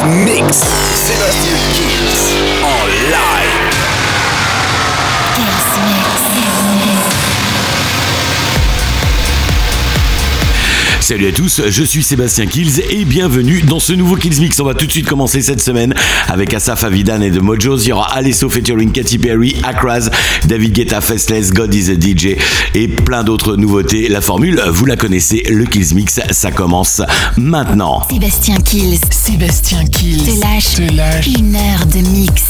Mix. Sébastien Salut à tous, je suis Sébastien Kills et bienvenue dans ce nouveau Kills Mix. On va tout de suite commencer cette semaine avec Asaf Avidan et The Mojos. Il y aura Alesso featuring Katy Perry, Akraz, David Guetta, Festless, God is a DJ et plein d'autres nouveautés. La formule, vous la connaissez, le Kills Mix, ça commence maintenant. Sébastien Kills. Sébastien Kills. Te lâche, Te lâche. une heure de mix.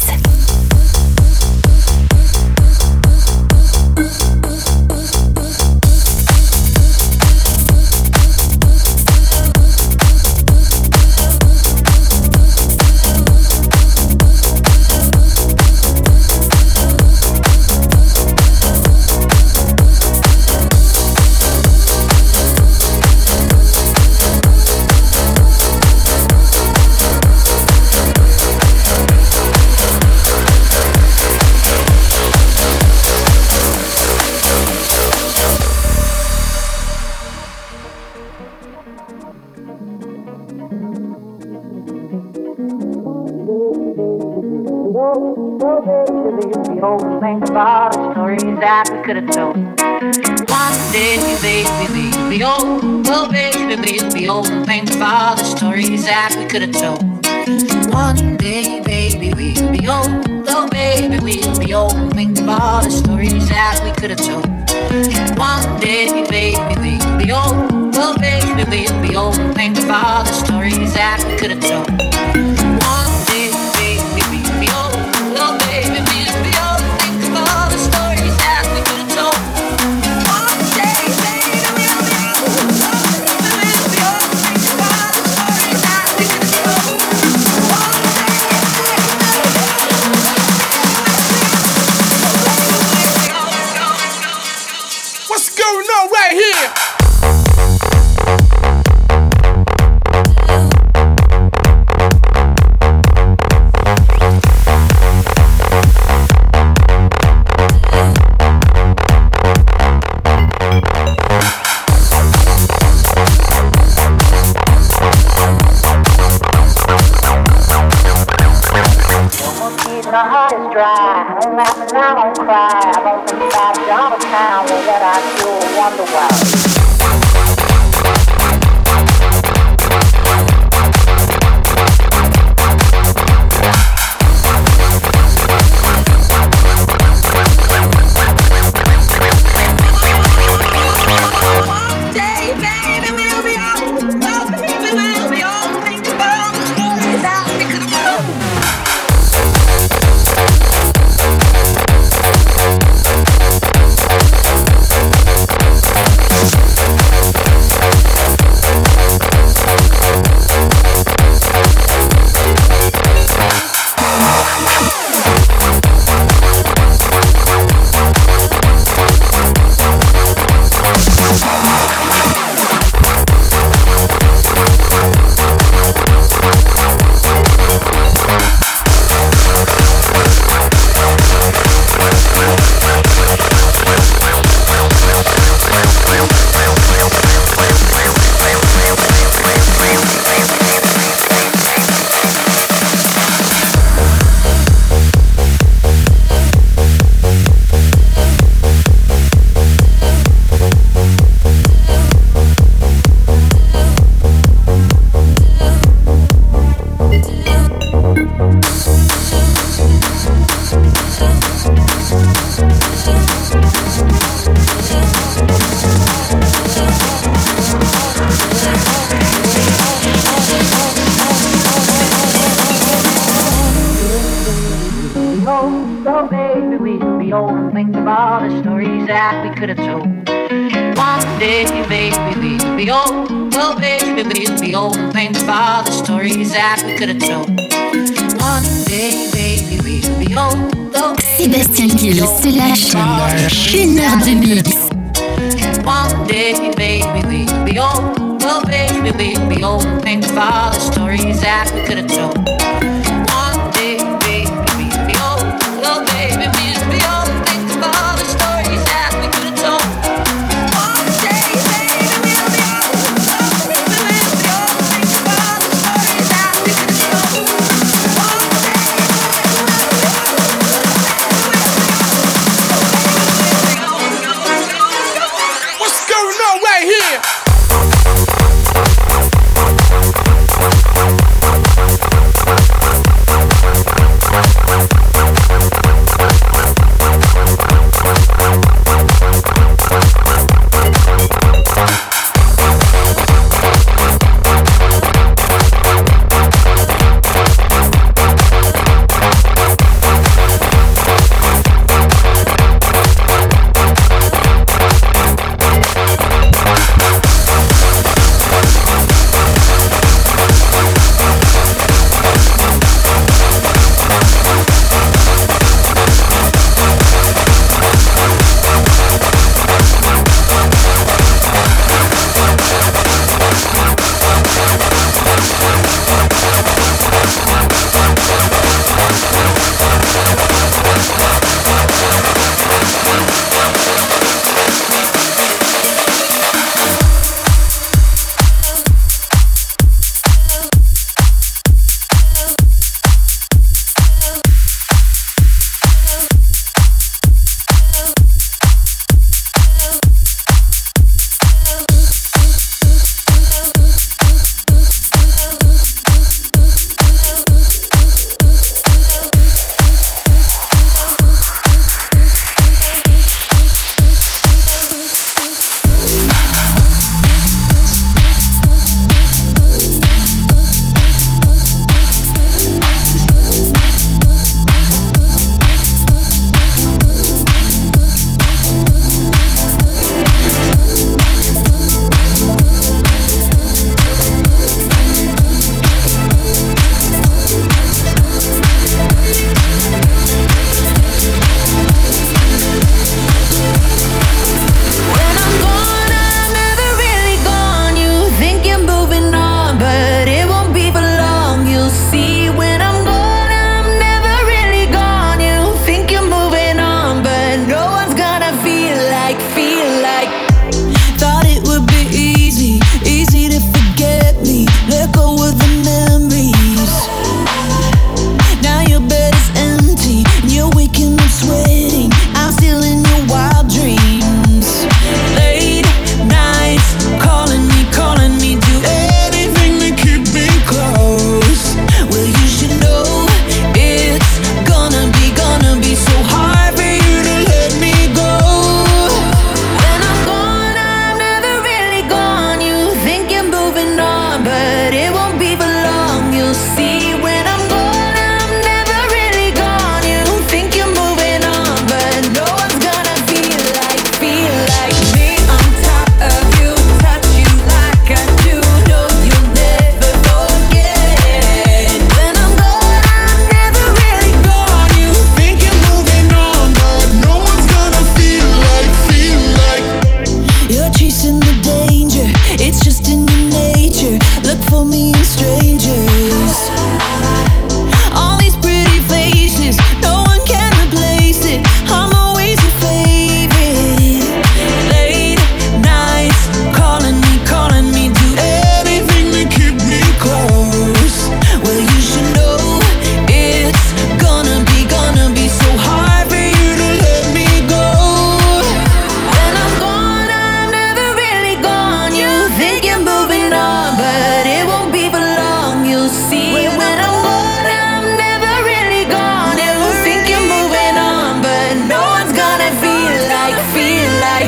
That we could have told. One day, baby, we'll be old. Oh, baby, we'll be old think about the stories that we could have told. One day, baby, we'll be old. Oh, baby, we'll be old think about the stories that we could have told.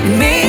me.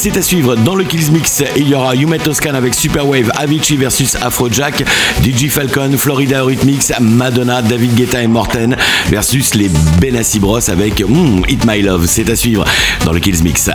C'est à suivre dans le Kills Mix. Il y aura Yumet Toscan avec Superwave, Avicii versus Afrojack, DJ Falcon, Florida Rhythmix, Madonna, David Guetta et Morten versus les Benassi Bros avec mm, Hit My Love. C'est à suivre dans le Kills Mix.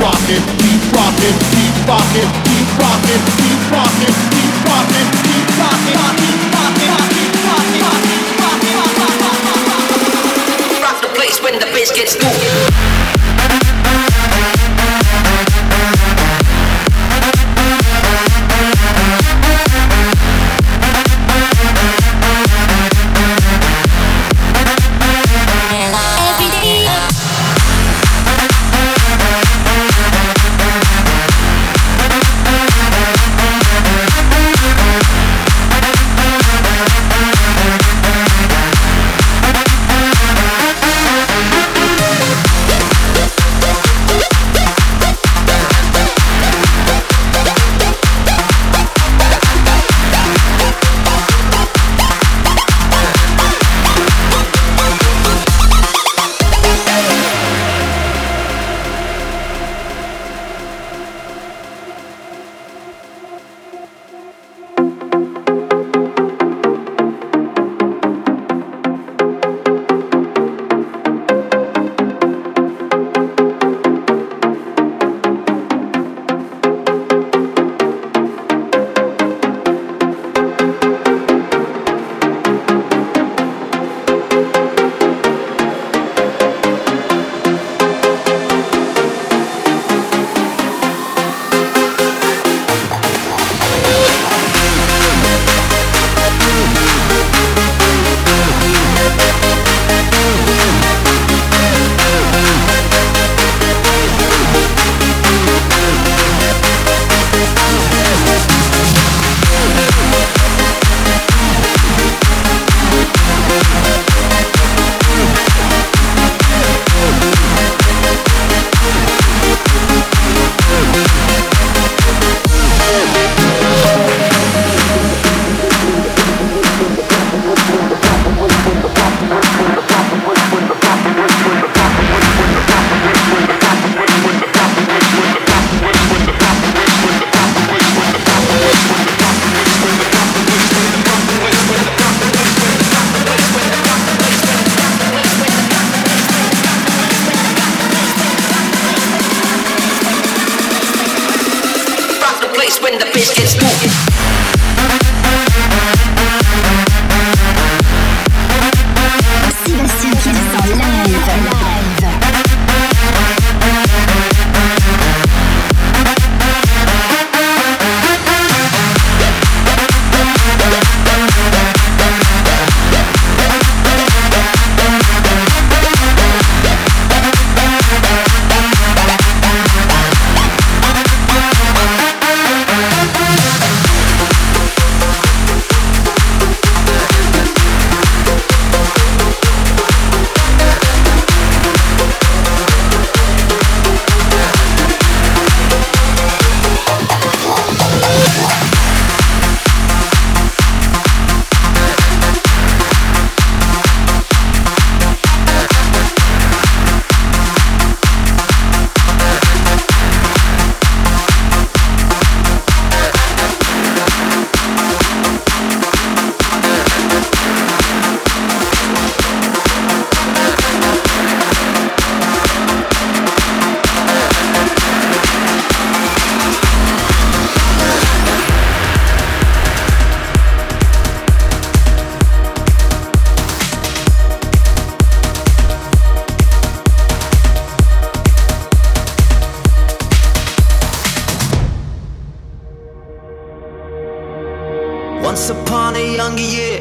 rocking, keep rocking, keep rocking, keep rocking, keep rocking, keep rocking, keep rocking, keep rocking, keep rocking, Rock the place when the bass gets.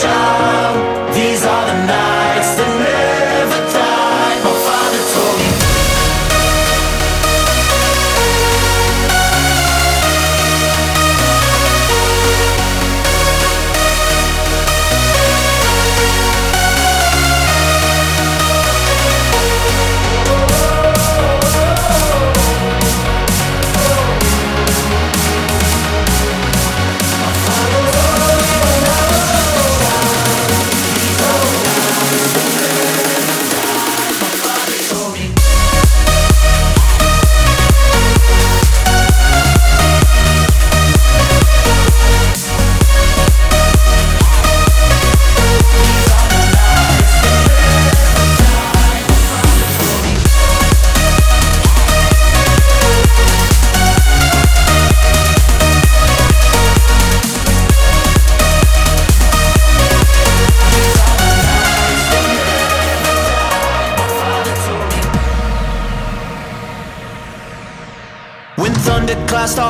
sunshine.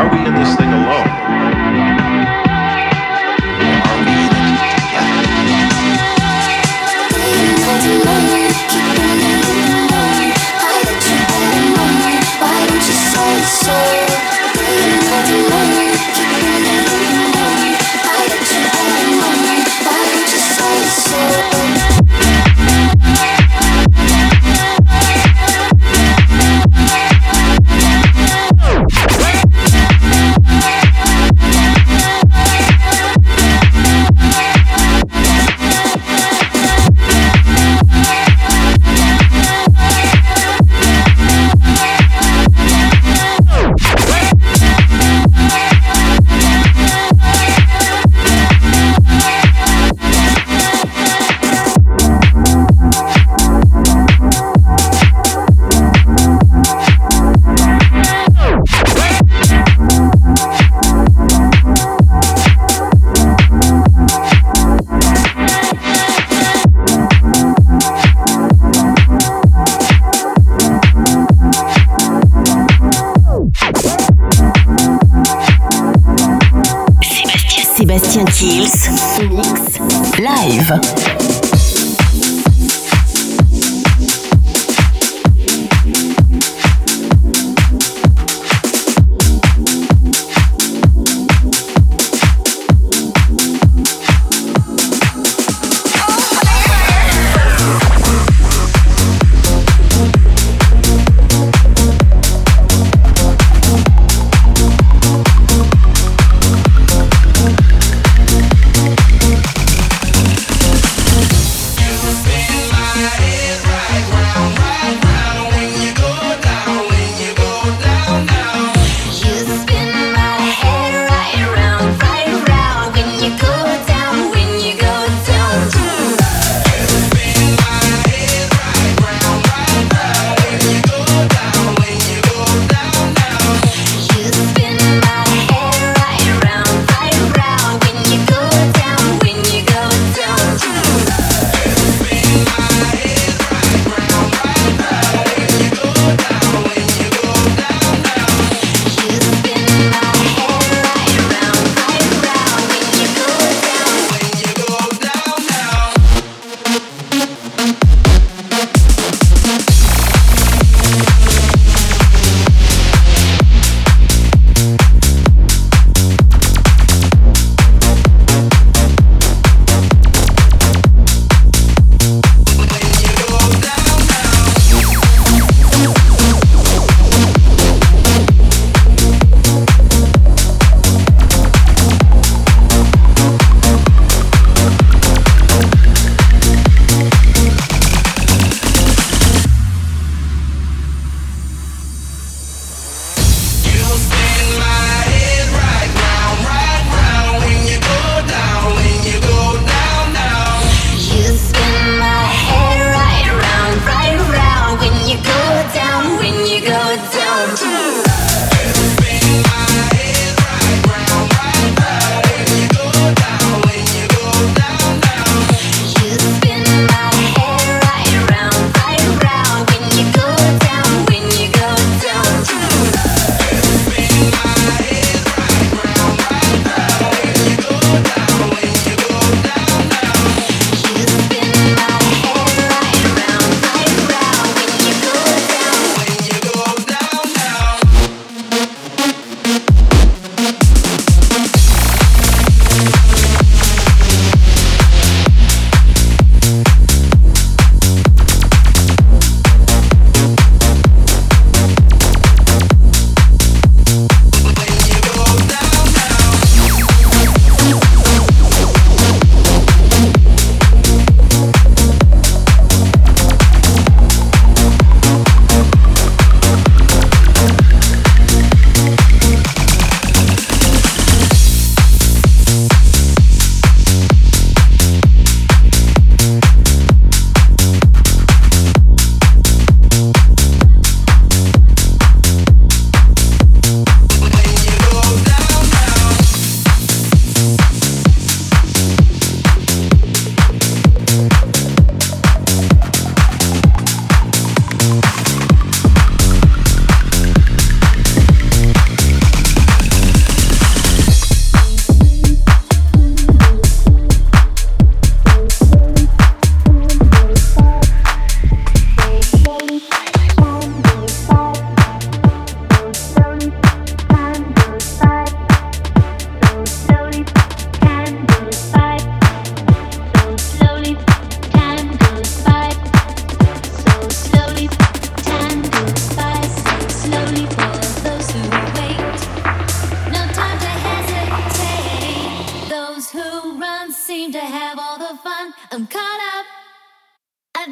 Are we in this thing alone? Are we in together? Why don't you say so?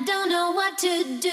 don't know what to do.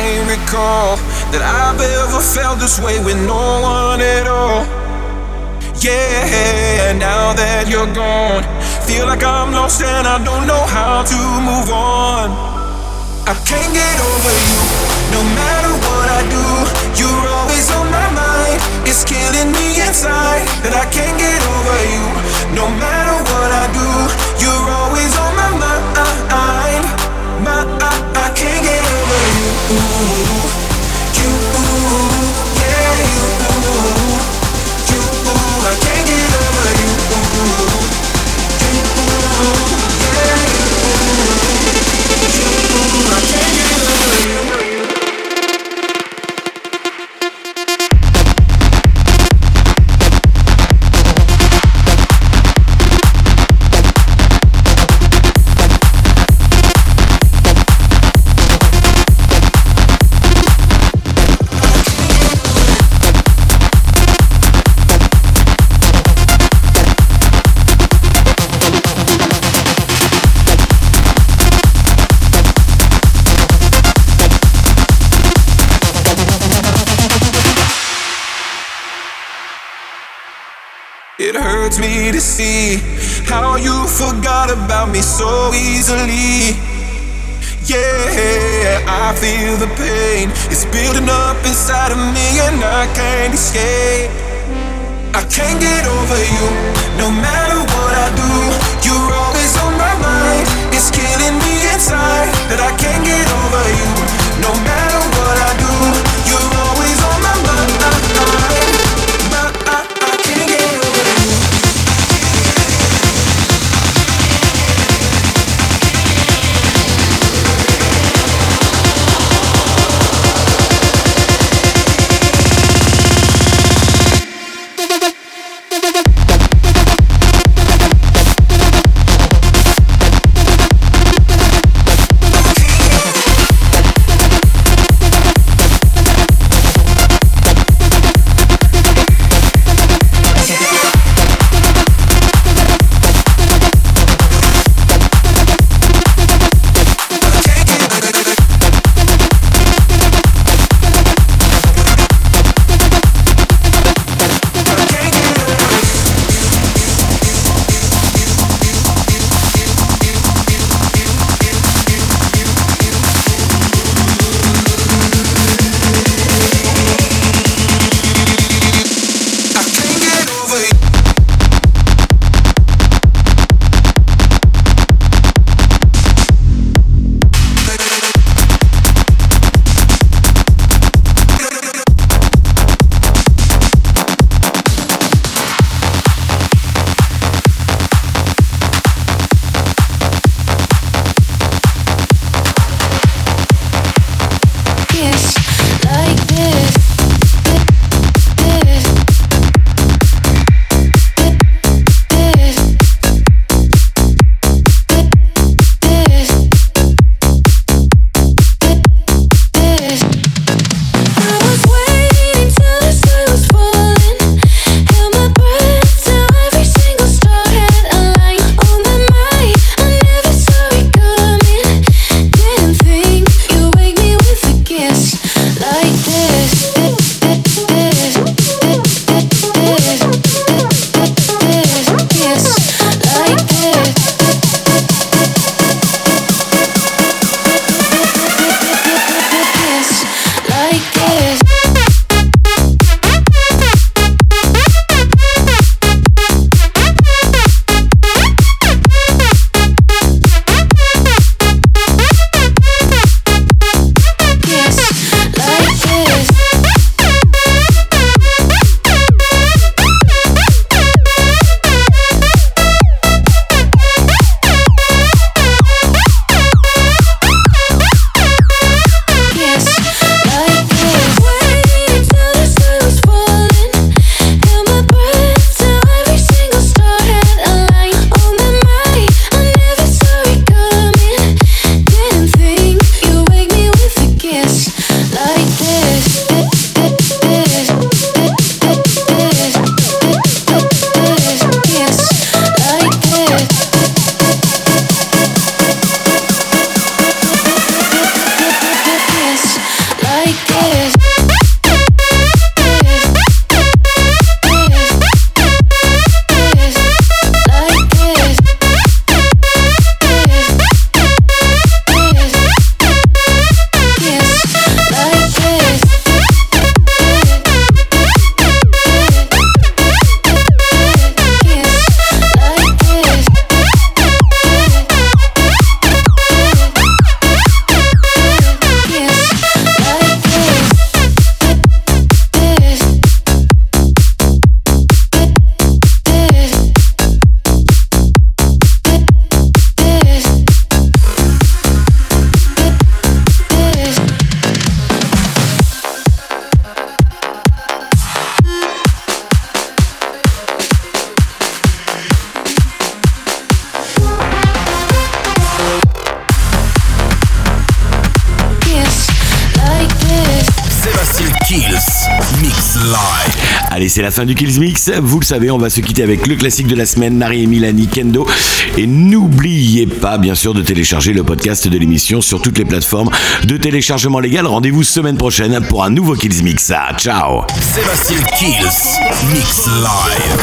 Recall that I've ever felt this way with no one at all. Yeah, and now that you're gone, feel like I'm lost and I don't know how to move on. I can't get over you, no matter what I do. You're always on my mind, it's killing me inside that I can't get over you. No matter what I do, you're always on you, I can't get see how you forgot about me so easily. Yeah, I feel the pain. It's building up inside of me and I can't escape. I can't get over you, no matter what I do. You're always on my mind. It's killing me inside that I can't get over you. No matter c'est la fin du Kills Mix. Vous le savez, on va se quitter avec le classique de la semaine, Nari et Milani Kendo. Et n'oubliez pas, bien sûr, de télécharger le podcast de l'émission sur toutes les plateformes de téléchargement légal. Rendez-vous semaine prochaine pour un nouveau Kills Mix. Ah, ciao Sébastien Kills Mix Live.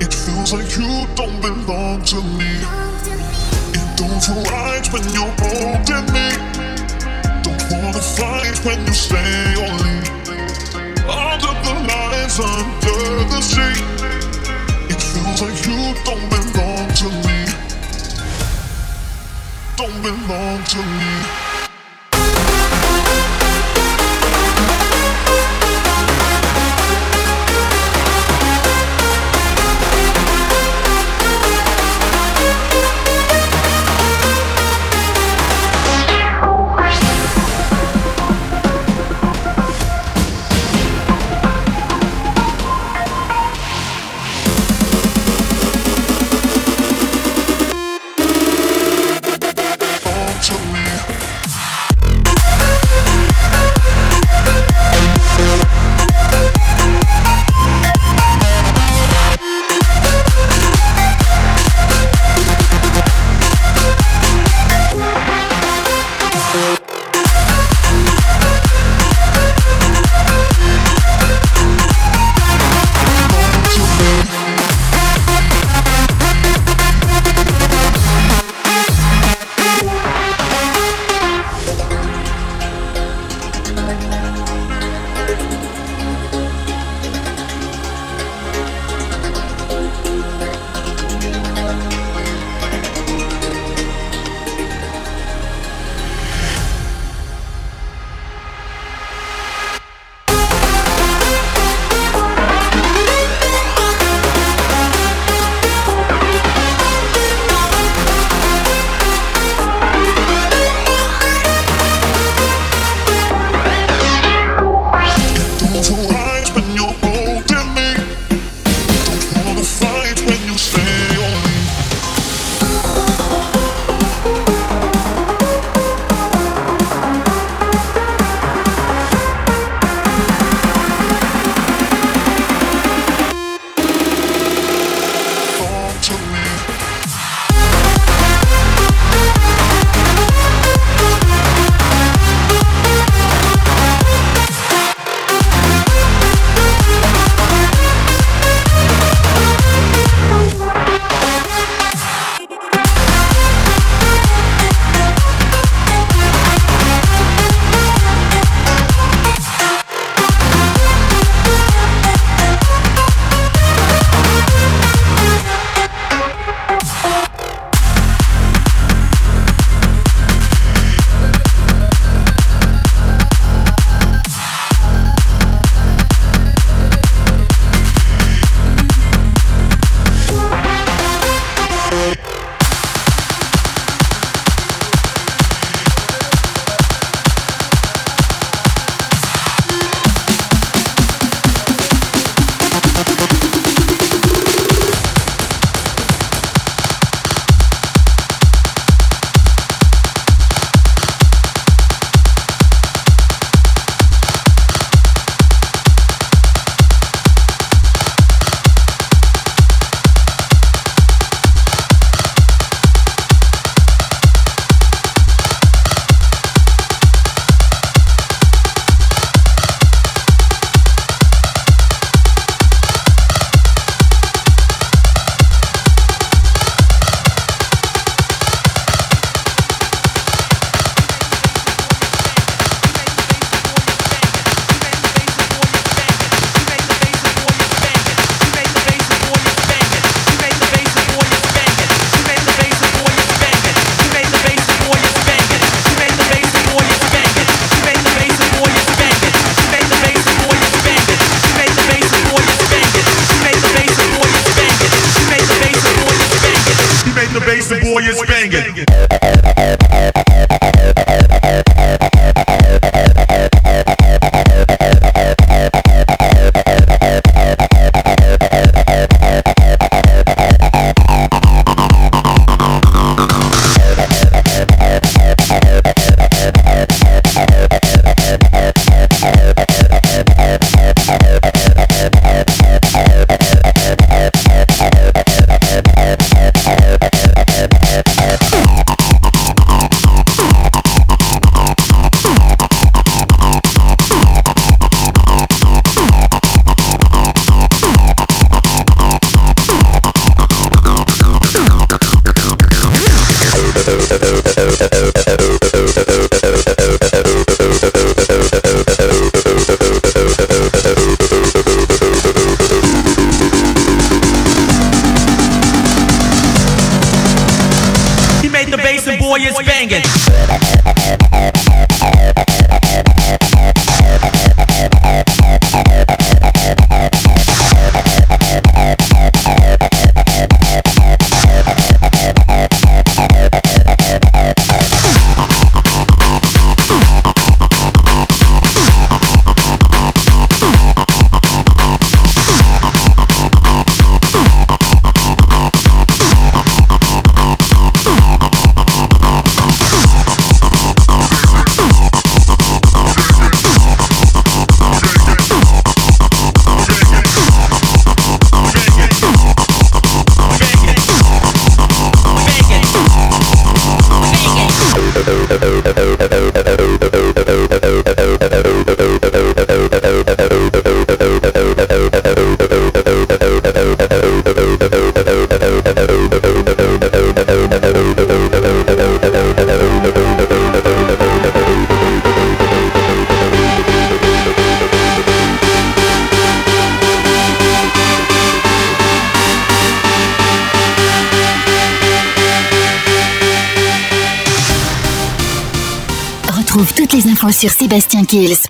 It feels like you don't belong to me. It don't feel right when you're holding me. Don't wanna fight when you stay or leave. Under the lights, under the sea. It feels like you don't belong to me. Don't belong to me. Skills.